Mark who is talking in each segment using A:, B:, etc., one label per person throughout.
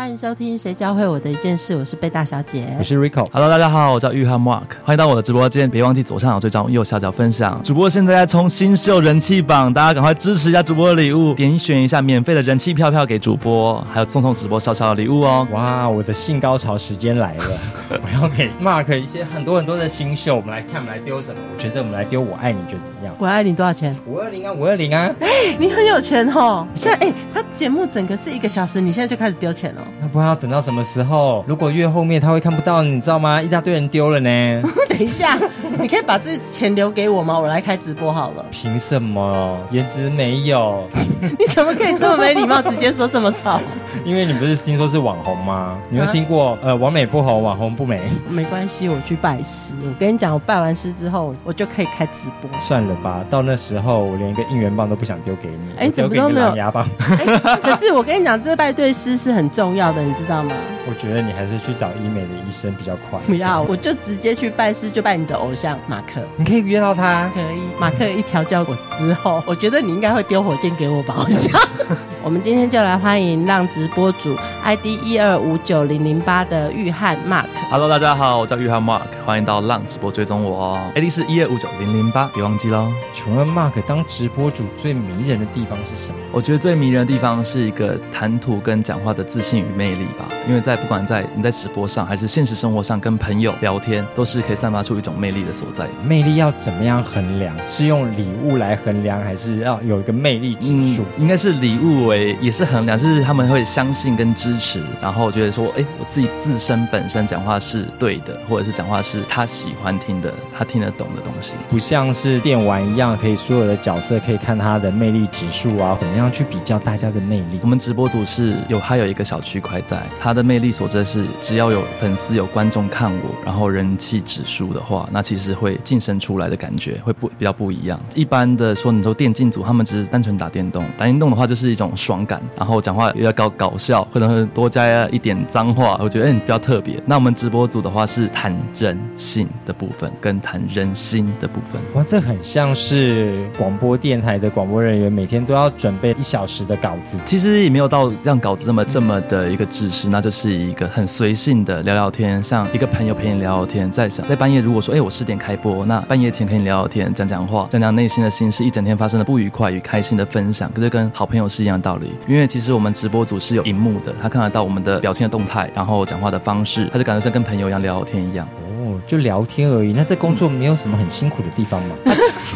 A: 欢迎收听《谁教会我的一件事》，我是贝大小姐，
B: 我是 Rico。
C: Hello，大家好，我叫玉汉 Mark，欢迎到我的直播间，别忘记左上角追踪，右下角分享。主播现在在冲新秀人气榜，大家赶快支持一下主播的礼物，点选一下免费的人气票票给主播，还有送送直播小小的礼物哦。
B: 哇，我的性高潮时间来了，我要给 Mark 一些很多很多的新秀，我们来看，我们来丢什么？我觉得我们来丢我爱你，觉得怎么样？
A: 我爱你多少钱？
B: 五二零啊，五二零啊！
A: 哎，你很有钱哦。现在哎，他节目整个是一个小时，你现在就开始丢钱了？
B: 那不知道等到什什么时候？如果越后面他会看不到，你知道吗？一大堆人丢了呢。
A: 等一下，你可以把这钱留给我吗？我来开直播好了。
B: 凭什么？颜值没有？
A: 你怎么可以这么没礼貌，直接说这么少？
B: 因为你不是听说是网红吗？你有听过呃，完美不红，网红不美？
A: 没关系，我去拜师。我跟你讲，我拜完师之后，我就可以开直播。
B: 算了吧，到那时候我连一个应援棒都不想丢给你。
A: 哎，怎么都没有
B: 牙棒？
A: 可是我跟你讲，这拜对师是很重要的，你知道吗？
B: 我觉得你还是去找医美的医生比较快。
A: 不要，我就直接去拜师，就拜你的偶像马克。
B: 你可以约到他，
A: 可以。马克一调教我之后，我觉得你应该会丢火箭给我吧，我想。我们今天就来欢迎让直播主 ID 一二五九零零八的玉汉 Mark。
C: Hello，大家好，我叫玉汉 Mark，欢迎到浪直播追踪我哦。ID 是一二五九零零八，别忘记喽。
B: 请问 Mark 当直播主最迷人的地方是什么？
C: 我觉得最迷人的地方是一个谈吐跟讲话的自信与魅力吧。因为在不管在你在直播上还是现实生活上跟朋友聊天，都是可以散发出一种魅力的所在。
B: 魅力要怎么样衡量？是用礼物来衡量，还是要有一个魅力指数？
C: 应该是礼物为也是衡量，就是他们会相信跟支持，然后觉得说，哎，我自己自身本身讲话是对的，或者是讲话是他喜欢听的，他听得懂的东西，
B: 不像是电玩一样，可以所有的角色可以看他的魅力指数啊，怎么样去比较大家的魅力？
C: 我们直播组是有还有一个小区块在，他的魅力所在是，只要有粉丝有观众看我，然后人气指数的话，那其实会晋升出来的感觉会不比较不一样。一般的说，你说电竞组他们只是单纯打电动，打电动的话就是一种爽感，然后讲话又要搞搞笑，可能会多加一点脏话，我觉得嗯比较特别。那我们直播组的话是谈人性的部分跟谈人心的部分。
B: 哇，这很像是广播电台的广播人员每天都要准备一小时的稿子。
C: 其实也没有到让稿子这么这么的一个制式，那就是一个很随性的聊聊天，像一个朋友陪你聊聊天。在想在半夜如果说哎我十点开播，那半夜前可以聊聊天，讲讲话，讲讲内心的心事，一整天发生的不愉快与开心的分享，可是跟好朋友是一样的道理。因为其实我们直播组是有荧幕的，他看得到我们的表情的动态，然后讲话的方式，他就感觉像跟朋友一样聊聊天一样。
B: 哦，就聊天而已。那在工作没有什么很辛苦的地方吗？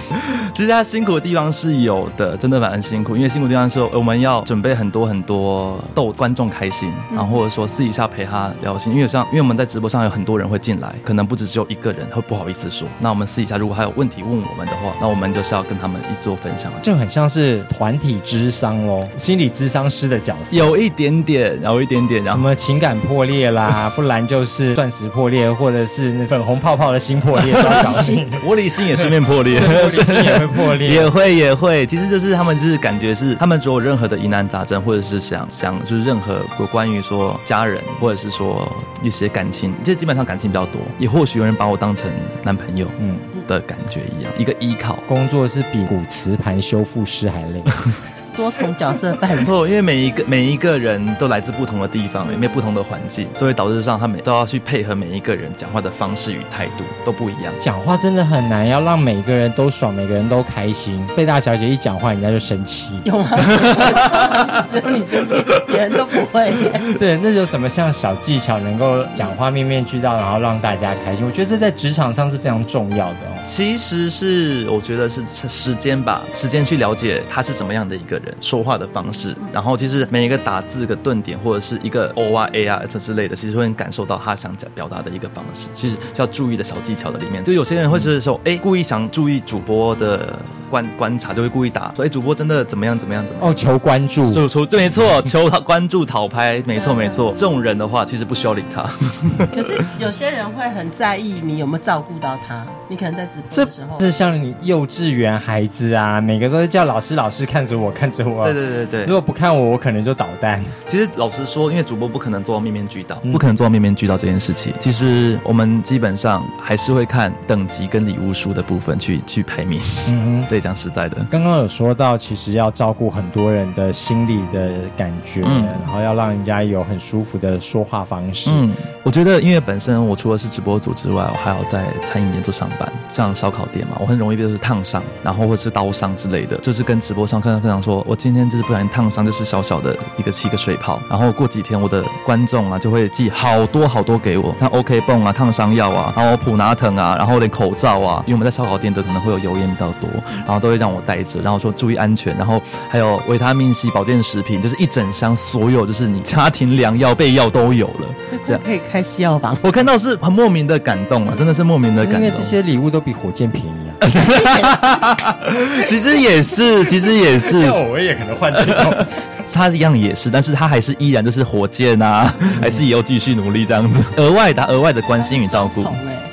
C: 其实他辛苦的地方是有的，真的蛮辛苦。因为辛苦地方是我们要准备很多很多逗观众开心，然后或者说私底下陪他聊心。因为像因为我们在直播上有很多人会进来，可能不止只有一个人会不好意思说。那我们私底下如果还有问题问我们的话，那我们就是要跟他们一做分享，
B: 就很像是团体智商哦，心理智商师的角色，
C: 有一点点，有一点点，
B: 什么情感破裂啦，不然就是钻石破裂，或者是那粉红泡泡的心破裂，
C: 玻璃心也顺便破裂，
B: 玻璃心也会破裂，
C: 也会也会。其实就是他们就是感觉是他们如果任何的疑难杂症，或者是想想就是任何有关于说家人，或者是说一些感情，这基本上感情比较多，也或许有人把我当成男朋友，嗯的感觉一样，一个依靠。
B: 工作是比古瓷盘修复师还累。
A: 多重角色扮
C: 演，因为每一个每一个人都来自不同的地方，也没有不同的环境，所以导致上他们都要去配合每一个人讲话的方式与态度都不一样。
B: 讲话真的很难，要让每个人都爽，每个人都开心。贝大小姐一讲话，人家就生气，
A: 有吗？只有你生气，别人都不会。
B: 对，那有什么像小技巧能够讲话面面俱到，然后让大家开心？我觉得这在职场上是非常重要的哦。
C: 其实是我觉得是时间吧，时间去了解他是怎么样的一个人。说话的方式，然后其实每一个打字的顿点或者是一个 O 啊 A 啊这之类的，其实会感受到他想讲表达的一个方式，其实要注意的小技巧的里面，就有些人会是说，哎，故意想注意主播的观观察，就会故意打说，哎，主播真的怎么样怎么样怎么样。
B: 哦，求关注，
C: 求求这没错，求他关注讨拍，没错没错。这种人的话，其实不需要理他。
A: 可是有些人会很在意你有没有照顾到他，你可能在直播的时候，
B: 是像你幼稚园孩子啊，每个都是叫老师老师看着我看着我。
C: 对对对对，
B: 如果不看我，我可能就捣蛋。
C: 其实老实说，因为主播不可能做到面面俱到，不可能做到面面俱到这件事情。其实我们基本上还是会看等级跟礼物书的部分去去排名。嗯哼，对，讲实在的，
B: 刚刚有说到，其实要照顾很多人的心理的感觉，然后要让人家有很舒服的说话方式。嗯，
C: 我觉得因为本身我除了是直播组之外，我还要在餐饮业做上班，像烧烤店嘛，我很容易就是烫伤，然后或是刀伤之类的，就是跟直播上客人分享说，我今天就是不小心烫伤，就是小小的一个七个水泡，然后过几天我的观众啊就会寄好多好多给我，像 OK 泵啊、烫伤药啊，然后普拿疼啊，然后连口罩啊，因为我们在烧烤店的可能会有油烟比较多，然后都会让我带着，然后说注意安全，然后还有维他命 C 保健食品，就是一整箱，所有就是你家庭良药备药都有了，
A: 这样可以开西药房。
C: 我看到是很莫名的感动啊，真的是莫名的感动，
B: 因为这些礼物都比火箭便宜啊。
C: 其实也是，其实也是，
B: 我也可能换这种。
C: 他一样也是，但是他还是依然就是火箭啊，还是也要继续努力这样子，额外的额外的关心与照顾。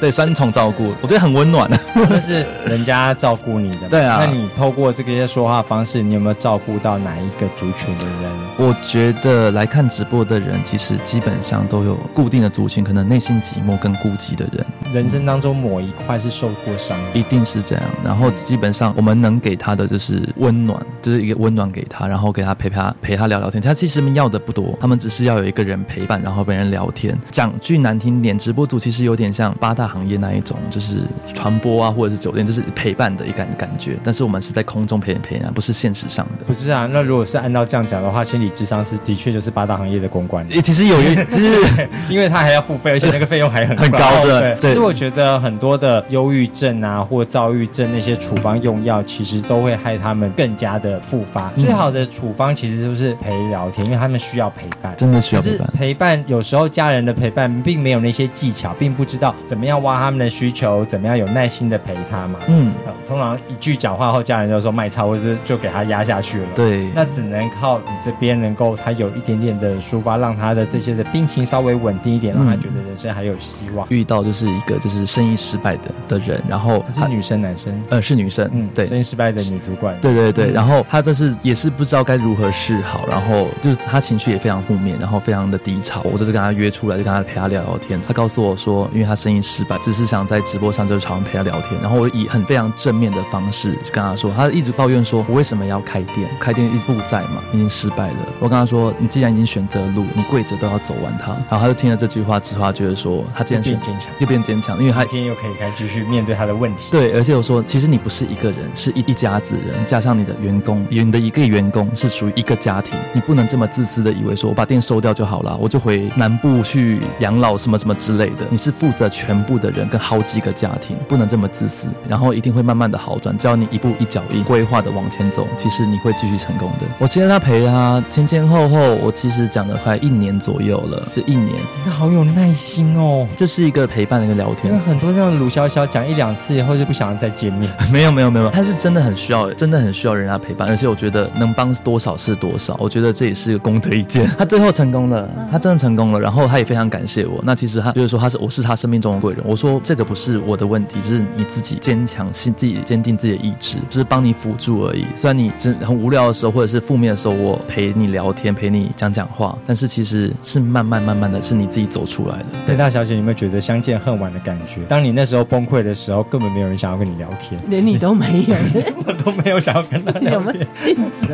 C: 对，三重照顾，我觉得很温暖的。
B: 那是人家照顾你的，
C: 对啊。
B: 那你透过这个些说话方式，你有没有照顾到哪一个族群的人？
C: 我觉得来看直播的人，其实基本上都有固定的族群，可能内心寂寞跟孤寂的人。
B: 人生当中某一块是受过伤，
C: 一定是这样。然后基本上我们能给他的就是温暖，就是一个温暖给他，然后给他陪陪他陪他聊聊天。他其实们要的不多，他们只是要有一个人陪伴，然后跟人聊天。讲句难听点，直播组其实有点像八大。行业那一种就是传播啊，或者是酒店，就是陪伴的一感感觉。但是我们是在空中陪人陪人，不是现实上的。
B: 不是啊，那如果是按照这样讲的话，心理智商是的确就是八大行业的公关。
C: 其实有一，就是
B: 因为他还要付费，而且那个费用还很
C: 很高。对，
B: 所以我觉得很多的忧郁症啊，或躁郁症那些处方用药，其实都会害他们更加的复发。最好的处方其实就是陪聊天，因为他们需要陪伴，
C: 真的需要陪伴。
B: 陪伴有时候家人的陪伴并没有那些技巧，并不知道怎么样。挖他们的需求，怎么样有耐心的陪他嘛？嗯，通常一句讲话后，家人就说卖操，或者是就给他压下去了。
C: 对，
B: 那只能靠你这边能够他有一点点的抒发，让他的这些的病情稍微稳定一点，让他觉得人生还有希望。
C: 遇到就是一个就是生意失败的的人，然后
B: 是女生男生？
C: 呃，是女生。嗯，对，
B: 生意失败的女主管。
C: 对对对，然后他但是也是不知道该如何是好，然后就是他情绪也非常负面，然后非常的低潮。我就是跟他约出来，就跟他陪他聊聊天。他告诉我说，因为他生意失败，只是想在。直播上就是常常陪他聊天，然后我以很非常正面的方式跟他说，他一直抱怨说，我为什么要开店？开店一负债嘛，已经失败了。我跟他说，你既然已经选择路，你跪着都要走完它。然后他就听了这句话之后，他觉得说，他既然
B: 变坚强，
C: 又变坚强，因为他
B: 天又可以开继续面对他的问题。
C: 对，而且我说，其实你不是一个人，是一一家子人，加上你的员工，你的一个员工是属于一个家庭，你不能这么自私的以为说我把店收掉就好了，我就回南部去养老什么什么之类的。你是负责全部的人跟好几个家庭，不能。这么自私，然后一定会慢慢的好转。只要你一步一脚印规划的往前走，其实你会继续成功的。我其实他陪他前前后后，我其实讲了快一年左右了。这一年，
B: 真的好有耐心哦。
C: 这是一个陪伴的一个聊天。
B: 因为很多像鲁潇潇讲一两次以后就不想再见面。
C: 没有没有没有，他是真的很需要，真的很需要人家陪伴。而且我觉得能帮多少是多少。我觉得这也是一个功德一件。他最后成功了，他真的成功了。然后他也非常感谢我。那其实他就是说他是我是他生命中的贵人。我说这个不是我的问题。是你自己坚强，心自己坚定自己的意志，只是帮你辅助而已。虽然你真很无聊的时候，或者是负面的时候，我陪你聊天，陪你讲讲话，但是其实是慢慢慢慢的是你自己走出来的。
B: 对，大小姐，你有没有觉得相见恨晚的感觉？当你那时候崩溃的时候，根本没有人想要跟你聊天，
A: 连你都没有，
B: 我都没有想要跟他聊天。
A: 有没有镜子，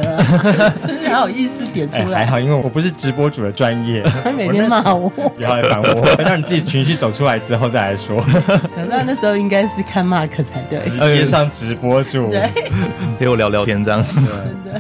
A: 是不是还有意思点出来？
B: 还好，因为我不是直播主的专业，
A: 他每天骂我，
B: 不要来烦我，让你自己情绪走出来之后再来说。
A: 讲到那时候应该是看 Mark。才对，
B: 直接上直播主，
A: 对，
C: 陪我聊聊天这样。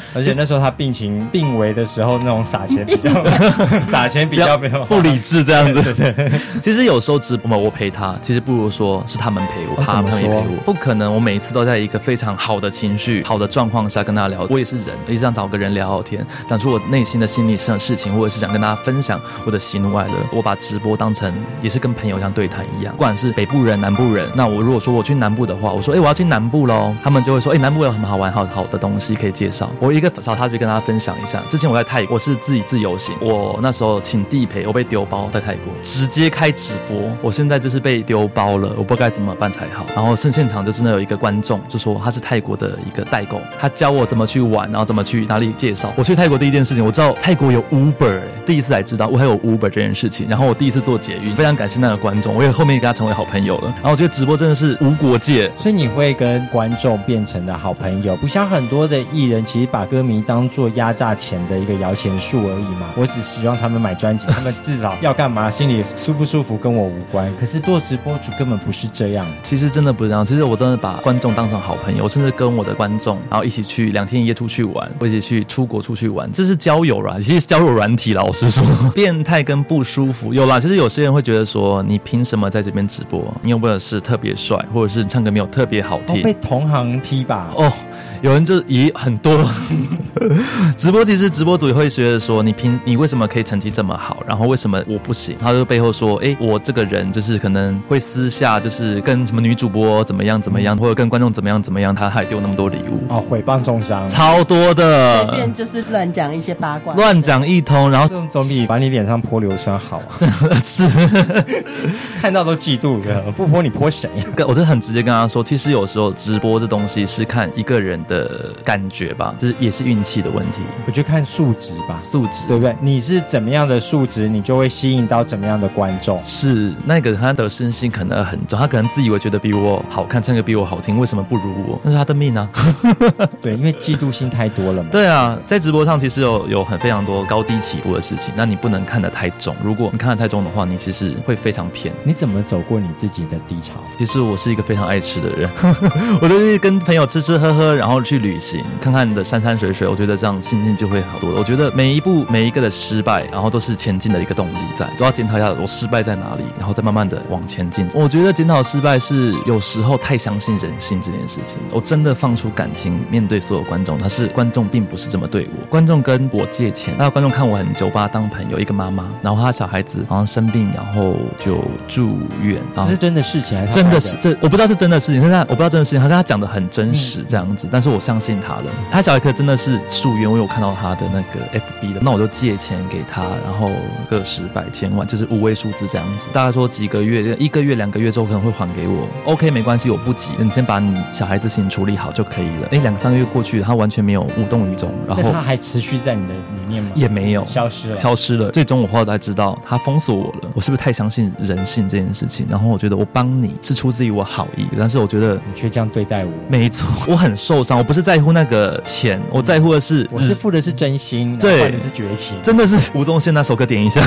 B: 而且那时候他病情病危的时候，那种撒钱比较 撒钱比较没有
C: 不理智这样子。对，其实有时候直播我陪他，其实不如说是他们陪我，他们也陪我。不可能，我每一次都在一个非常好的情绪、好的状况下跟大家聊。我也是人，也想找个人聊聊天，讲出我内心的心理上事情，或者是想跟大家分享我的喜怒哀乐。我把直播当成也是跟朋友一样对谈一样，不管是北部人、南部人。那我如果说我去南部的话，我说哎我要去南部喽，他们就会说哎南部有什么好玩、好好的东西可以介绍。我我一个找他去跟大家分享一下。之前我在泰国是自己自由行，我那时候请地陪，我被丢包在泰国，直接开直播。我现在就是被丢包了，我不知道该怎么办才好。然后现现场就真的有一个观众就说他是泰国的一个代购，他教我怎么去玩，然后怎么去哪里介绍。我去泰国第一件事情，我知道泰国有 Uber，第一次才知道我还有 Uber 这件事情。然后我第一次做捷运，非常感谢那个观众，我也后面跟他成为好朋友了。然后我觉得直播真的是无国界，
B: 所以你会跟观众变成的好朋友，不像很多的艺人，其实把歌迷当做压榨钱的一个摇钱树而已嘛。我只希望他们买专辑，他们至少要干嘛，心里舒不舒服跟我无关。可是做直播主根本不是这样，
C: 其实真的不是这样。其实我真的把观众当成好朋友，甚至跟我的观众，然后一起去两天一夜出去玩，一起去出国出去玩，这是交友软，其实交友软体老实说，变态跟不舒服有啦。其实有些人会觉得说，你凭什么在这边直播？你有没有是特别帅，或者是唱歌没有特别好听？
B: 被同行批吧？
C: 哦。有人就以很多 直播，其实直播组也会觉得说，你凭你为什么可以成绩这么好，然后为什么我不行？他就背后说，哎，我这个人就是可能会私下就是跟什么女主播怎么样怎么样，或者跟观众怎么样怎么样，他还丢那么多礼物
B: 哦，毁谤重伤，
C: 超多的，
A: 随便就是乱讲一些八卦，
C: 乱讲一通，然后
B: 这种总比把你脸上泼硫酸好啊！
C: 是，
B: 看到都嫉妒的，不泼你泼谁呀？
C: 我是很直接跟他说，其实有时候直播这东西是看一个人。的感觉吧，就是也是运气的问题。
B: 我就看数值吧，
C: 数值
B: 对不对？你是怎么样的数值，你就会吸引到怎么样的观众。
C: 是那个他的身心可能很重，他可能自以为觉得比我好看，唱歌比我好听，为什么不如我？那是他的命啊。
B: 对，因为嫉妒心太多了嘛。
C: 对啊，在直播上其实有有很非常多高低起伏的事情，那你不能看得太重。如果你看得太重的话，你其实会非常偏。
B: 你怎么走过你自己的低潮？
C: 其实我是一个非常爱吃的人，我都是跟朋友吃吃喝喝，然后。去旅行，看看你的山山山水水，我觉得这样心境就会好多了。我觉得每一步每一个的失败，然后都是前进的一个动力，在都要检讨一下我失败在哪里，然后再慢慢的往前进。我觉得检讨失败是有时候太相信人性这件事情。我真的放出感情面对所有观众，但是观众并不是这么对我。观众跟我借钱，那观众看我很久，把他当朋友。一个妈妈，然后他小孩子好像生病，然后就住院。
B: 这是真的事情，还是
C: 真的是这我不知道是真的事情。他我不知道真的事情，他跟他讲的很真实这样子，但是我。相信他的，他小艾克真的是夙愿，我有看到他的那个 FB 的，那我就借钱给他，然后个十百千万，就是五位数字这样子。大概说几个月，一个月、两个月之后可能会还给我。OK，没关系，我不急，你先把你小孩子情处理好就可以了。哎，两三个月过去，他完全没有无动于衷，然后
B: 他还持续在你的里面吗？
C: 也没有
B: 消失了，
C: 消失了。最终我后来才知道，他封锁我了。我是不是太相信人性这件事情？然后我觉得我帮你是出自于我好意，但是我觉得
B: 你却这样对待我，
C: 没错，我很受伤。我不是在乎那个。钱，我在乎的是，
B: 我是付的是真心，
C: 对，
B: 的是绝情，
C: 真的是吴宗宪那首歌点一下，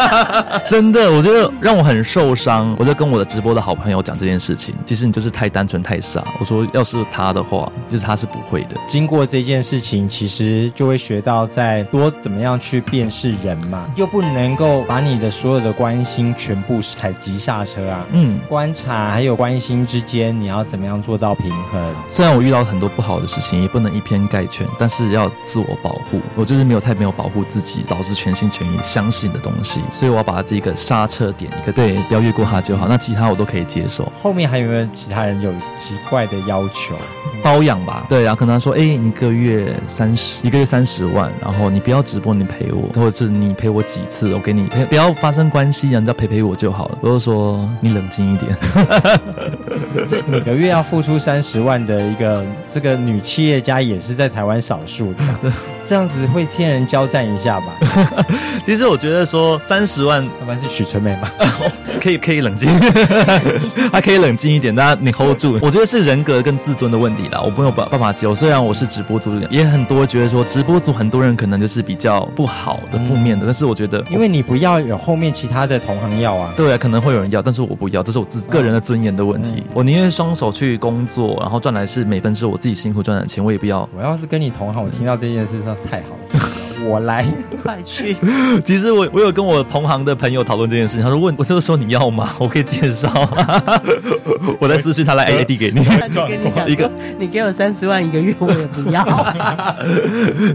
C: 真的，我觉得让我很受伤。我就跟我的直播的好朋友讲这件事情，其实你就是太单纯太傻。我说要是他的话，就是他是不会的。
B: 经过这件事情，其实就会学到在多怎么样去辨识人嘛，又不能够把你的所有的关心全部踩急刹车啊。嗯，观察还有关心之间，你要怎么样做到平衡？
C: 虽然我遇到很多不好的事情，也不能。一偏概但是要自我保护。我就是没有太没有保护自己，导致全心全意相信的东西，所以我要把这个刹车点一个对，不要越过它就好。那其他我都可以接受。
B: 后面还有没有其他人有奇怪的要求？
C: 包养吧，对啊，可能说，哎，一个月三十，一个月三十万，然后你不要直播，你陪我，或者是你陪我几次，我给你陪，不要发生关系，人家陪陪我就好了。我就说你冷静一点。
B: 这每个月要付出三十万的一个这个女企业家。也是在台湾少数的。这样子会天人交战一下吧？
C: 其实我觉得说三十万
B: 要不然是许纯美吗？
C: 可以可以冷静，他可以冷静一点，大家你 hold 住。我觉得是人格跟自尊的问题啦，我没有办办法接受。虽然我是直播组，也很多觉得说直播组很多人可能就是比较不好的、负面的，但是我觉得
B: 因为你不要有后面其他的同行要啊。
C: 对啊，可能会有人要，但是我不要，这是我自个人的尊严的问题。我宁愿双手去工作，然后赚来是每分是我自己辛苦赚的钱，我也不要。
B: 我要是跟你同行，我听到这件事上太好了，我来。
A: 快去！
C: 其实我我有跟我同行的朋友讨论这件事情，他说问我这个时候你要吗？我可以介绍，我在私信他来 A D 给你。
A: 他就跟你讲
C: 一个，
A: 你给我三十万一个月，我也不要。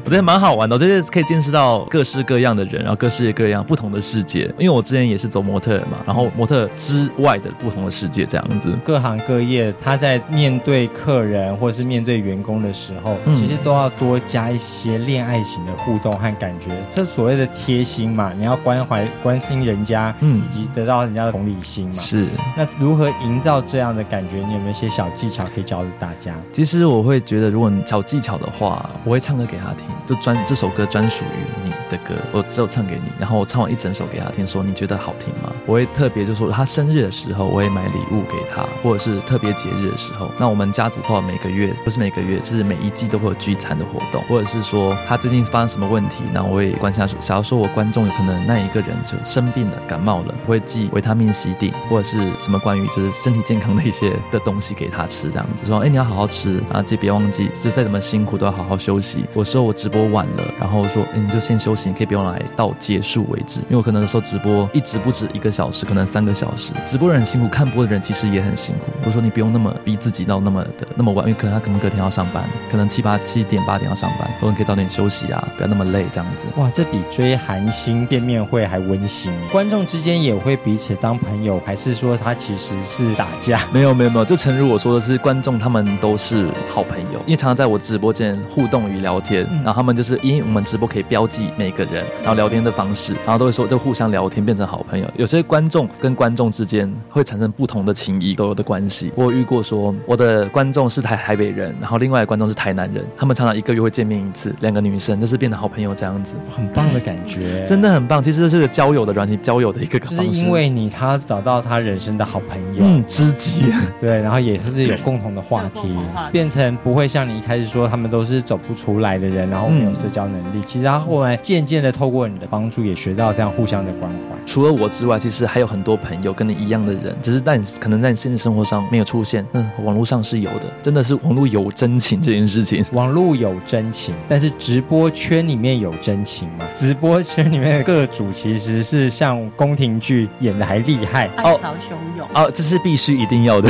C: 我觉得蛮好玩的，我觉得可以见识到各式各样的人，然后各式各样不同的世界。因为我之前也是走模特嘛，然后模特之外的不同的世界这样子。
B: 各行各业，他在面对客人或者是面对员工的时候，
C: 嗯
B: 其实都要多加一些恋爱型的互动和感觉。这所谓的贴心嘛，你要关怀、关心人家，
C: 嗯
B: 以及得到人家的同理心嘛。
C: 是，
B: 那如何营造这样的感觉？你有没有一些小技巧可以教给大家？
C: 其实我会觉得，如果你小技巧的话，我会唱歌给他听，就专这首歌专属于你的歌，我只有唱给你，然后我唱完一整首给他听，说你觉得好听吗？我会特别就说他生日的时候，我会买礼物给他，或者是特别节日的时候，那我们家族的话，每个月不是每个月，是每一季都会有聚餐的活动，或者是说他最近发生什么问题，那我会关心他说，假如说我观众有可能那一个人就生病了、感冒了，我会寄维他命 C D 或者是什么关于就是身体健康的一些的东西给他吃，这样子说，哎，你要好好吃，啊记别忘记，就再怎么辛苦都要好好休息。有时候我直播晚了，然后说，哎，你就先休息，你可以不用来到结束为止，因为我可能有时候直播一直不止一个小时，可能三个小时，直播人很辛苦，看播的人其实也很辛苦。我说你不用那么逼自己到那么的那么晚，因为可能他可能隔天要上班，可能七八七点八点要上班，或者你可以早点休息啊，不要那么累这样子。
B: 哇，这比追韩星见面会还温馨。观众之间也会彼此当朋友，还是说他其实是打架？
C: 没有没有没有，就诚如我说的是，观众他们都是好朋友，因为常常在我直播间互动与聊天，然后他们就是因为我们直播可以标记每个人，然后聊天的方式，然后都会说就互相聊天变成好朋友。有些观众跟观众之间会产生不同的情谊，都有的关系。我遇过说我的观众是台台北人，然后另外的观众是台南人，他们常常一个月会见面一次，两个女生就是变成好朋友这样子，
B: 很棒的感觉，
C: 真的很棒。其实这是个交友的软体，交友的一个方式，
B: 就是因为你他找到他人生的好朋友，
C: 嗯知己。
B: 对，然后也是有共同的话题变成不会像你一开始说他们都是走不出来的人，然后没有社交能力。其实他后来渐渐的透过你的帮助，也学到这样互相的关怀。
C: 除了我之外，其实还有很多朋友跟你一样的人，只是在你可能在你现实生活上没有出现，嗯，网络上是有的，真的是网络有真情这件事情。
B: 网络有真情，但是直播圈里面有真情吗？直播圈里面的各主其实是像宫廷剧演的还厉害。
A: 暗潮汹涌。
C: 哦，这是必须一定要的。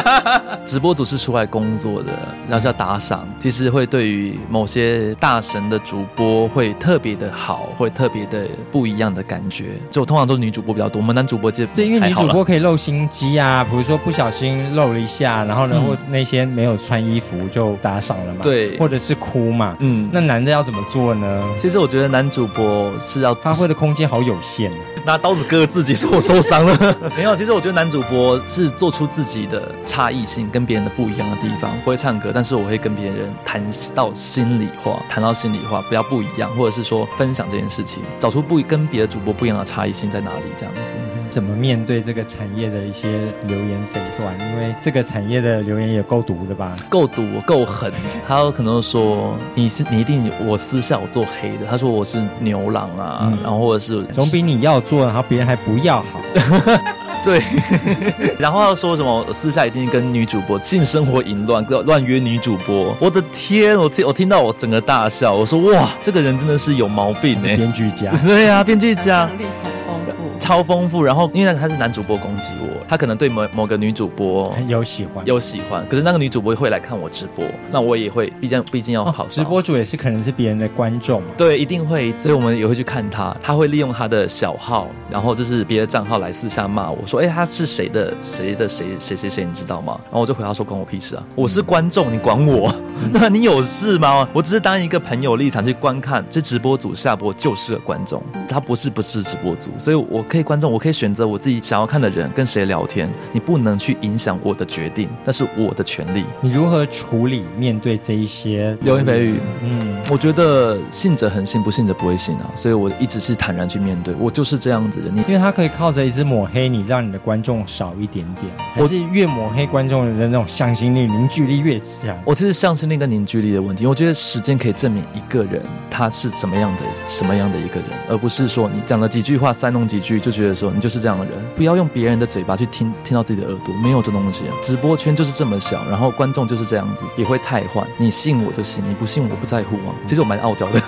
C: 直播组是出来工作的，然后是要打赏，其实会对于某些大神的主播会特别的好，会特别的不一样的感觉。就通常都是女主播比较多，我们男主播接
B: 对，因为女主播可以露心机啊，比如说不小心露了一下，然后呢，
C: 嗯
B: 那些没有穿衣服就打赏了嘛，
C: 对
B: 或者是哭嘛。
C: 嗯，
B: 那男的要怎么做呢？
C: 其实我觉得男主播是要
B: 发挥的空间好有限啊。
C: 拿刀子割自己，说我受伤了。没有，其实我觉得男主播是做出自己的差异性，跟别人的不一样的地方。不会唱歌，但是我会跟别人谈到心里话，谈到心里话，不要不一样，或者是说分享这件事情，找出不跟别的主播不一样的差异性在哪里，这样子。
B: 怎么面对这个产业的一些流言蜚传？因为这个产业的流言也够毒的吧？
C: 够毒够狠，他有可能说你是你一定我私下我做黑的，他说我是牛郎啊，
B: 嗯
C: 然后或者是
B: 总比你要做，然后别人还不要好。
C: 对，然后要说什么私下一定跟女主播性生活淫乱，乱约女主播。我的天，我听我听到我整个大笑，我说哇，这个人真的是有毛病。
B: 编剧家，
C: 对呀、编剧家
A: 超丰富。
C: 然后因为他是男主播攻击我，他可能对某某个女主播
B: 很有喜欢。
C: 有喜欢，可是那个女主播会来看我直播，那我也会，毕竟毕竟要跑、
B: 哦直播主也是可能是别人的观众嘛。
C: 对，一定会，所以我们也会去看他。他会利用他的小号，然后就是别的账号来私下骂我说：“哎，他是谁的谁的谁谁谁谁，你知道吗？”然后我就回答说：“关我屁事啊！我是观众，你管我？那你有事吗？我只是当一个朋友立场去观看，这直播组下播就是个观众，他不是不是直播组，所以我可以观众，我可以选择我自己想要看的人跟谁聊天，你不能去影响我的决定，那是我的权利。
B: 你如何处理面对这一些
C: 流言蜚语？
B: 嗯，
C: 我觉得信者恒信，不信者不会信啊，所以我一直是坦然去面对，我就是这样子的。你
B: 因为他可以靠着一直抹黑你，让你的观众少一点点，我是越抹黑观众的那种向心力、凝聚力越强。
C: 我其实向心力跟凝聚力的问题，我觉得时间可以证明一个人他是什么样的、什么样的一个人，而不是说你讲了几句话、煽动几句就觉得说你就是这样的人。不要用别人的嘴巴去听听到自己的耳朵，没有这东西。直播圈就是这么小，然后观众就是这样子，也会太换。你信我就信，你不信我不在乎啊。其实我蛮傲娇的。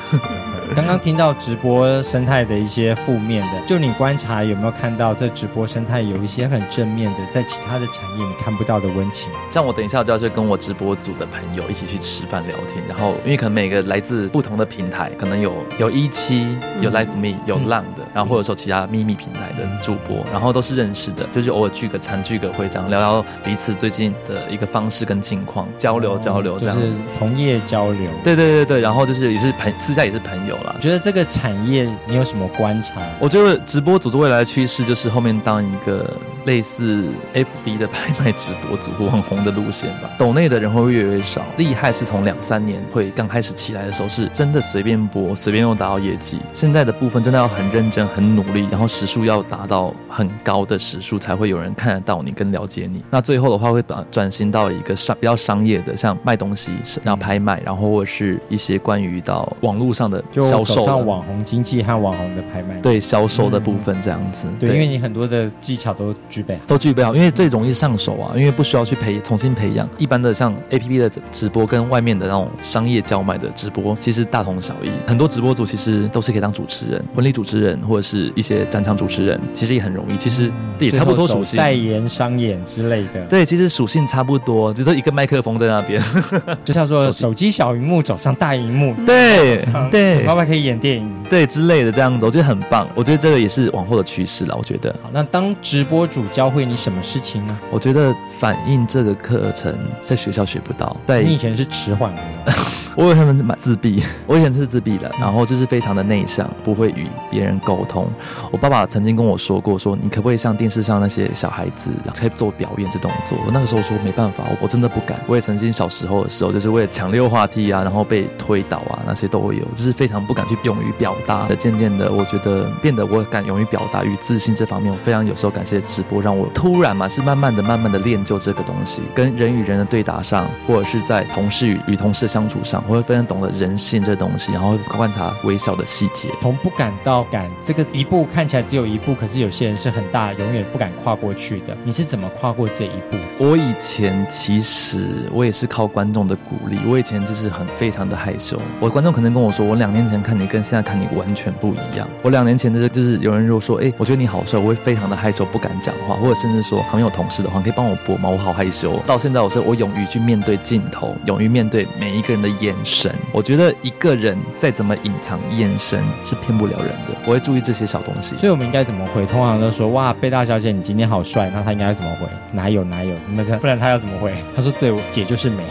B: 刚刚听到直播生态的一些负面的，就你观察有没有看到这直播生态有一些很正面的，在其他的产业你看不到的温情？
C: 像我等一下就要去跟我直播组的朋友一起去吃饭聊天，然后因为可能每个来自不同的平台，可能有有一期有 Life Me 有浪的，然后或者说其他秘密平台的主播，然后都是认识的，就是偶尔聚个餐聚个会这样聊聊彼此最近的一个方式跟近况，交流交流这样。
B: 就是同业交流。
C: 对对对对，然后就是也是朋私下也是朋友
B: 觉得这个产业你有什么观察？
C: 我觉得直播组织未来的趋势就是后面当一个类似 FB 的拍卖直播组网红的路线吧。抖内的人会越来越少，厉害是从两三年会刚开始起来的时候是真的随便播随便又达到业绩。现在的部分真的要很认真很努力，然后时数要达到很高的时数才会有人看得到你跟了解你。那最后的话会转转型到一个商比较商业的，像卖东西然后拍卖，然后或者是一些关于到网络上的
B: 就
C: 销售的
B: 走上网红经济和网红的拍卖。
C: 对销售的部分这样子。
B: 对，因为你很多的技巧都具备好。
C: 都具备好，因为最容易上手啊，因为不需要去培重新培养。一般的像 A P P 的直播跟外面的那种商业叫卖的直播，其实大同小异。很多直播主其实都是可以当主持人、婚礼主持人或者是一些展场主持人，其实也很容易。其实也差不多属性，
B: 代言、商演之类的。
C: 对，其实属性差不多，只是一个麦克风在那边，
B: 就像说手机小荧幕走上大荧幕。
C: 对 对，
B: 老板可以演电影，
C: 对之类的这样子，我觉得很棒。我觉得这个也是往后的趋势了。我觉得，
B: 好，那当直播主教会你什么事情呢？
C: 我觉得反映这个课程在学校学不到。对
B: 你以前是迟缓的，
C: 我有他们蛮自闭，我以前是自闭的，然后就是非常的内向，不会与别人沟通。我爸爸曾经跟我说过，说你可不可以像电视上那些小孩子，可以做表演这动作？我那个时候说没办法，我真的不敢。我也曾经小时候的时候，就是为了抢溜滑梯啊，然后被推倒啊，那些都会有，就是非常不敢去勇于表达的。渐渐的，我觉得变得我敢勇于表达与自信这方面，我非常有时候感谢直播，让我突然嘛是慢慢的、慢慢的练就这个东西，跟人与人的对答上，或者是在同事与与同事相处上，我会非常懂得人性这东西，然后观察微小的细节。
B: 从不敢到敢，这个一步看起来只有一步，可是有些人是很大，永远不敢跨过去的。你是怎么跨过这一步？
C: 我以前其实我也是靠观众的鼓励，我以前就是很非常的害羞。我观众可能跟我说，我两年前看你跟现在看你完全不一样。我两年前就是就是有人如果说，哎，我觉得你好帅，我会非常的害羞，不敢讲话，或者甚至说旁边有同事的话，可以帮我播吗？我好害羞。到现在我是我勇于去面对镜头，勇于面对每一个人的眼眼神。我觉得一个人再怎么隐藏眼神是骗不了人的。我会注意这些小东西。
B: 所以我们应该怎么回？通常都说哇，贝大小姐你今天好帅，那他应该怎么回？哪有哪有？那不然他要怎么回？他说对，我姐就是美。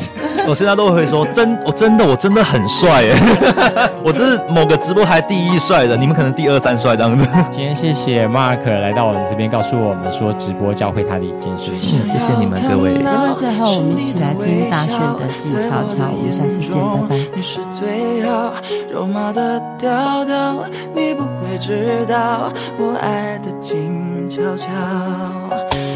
C: 我现在都会说真，我真的我真的很帅耶！我这是某个直播台第一帅的，你们可能第二三帅这样子。
B: 今天谢谢 Mark 来到我们这边，告诉我们说直播教会他的一件事情。
C: 谢谢你们各位。
A: 节目最后，我们一起来听大炫的《静悄悄》，我们下次见，拜拜。
D: 你是最好肉麻的调调，你不会知道我爱的静悄悄。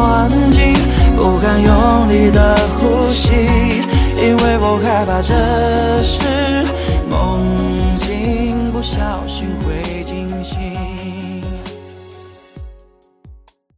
D: 安静，不敢用力的呼吸，因为我害怕这是梦境，不小心。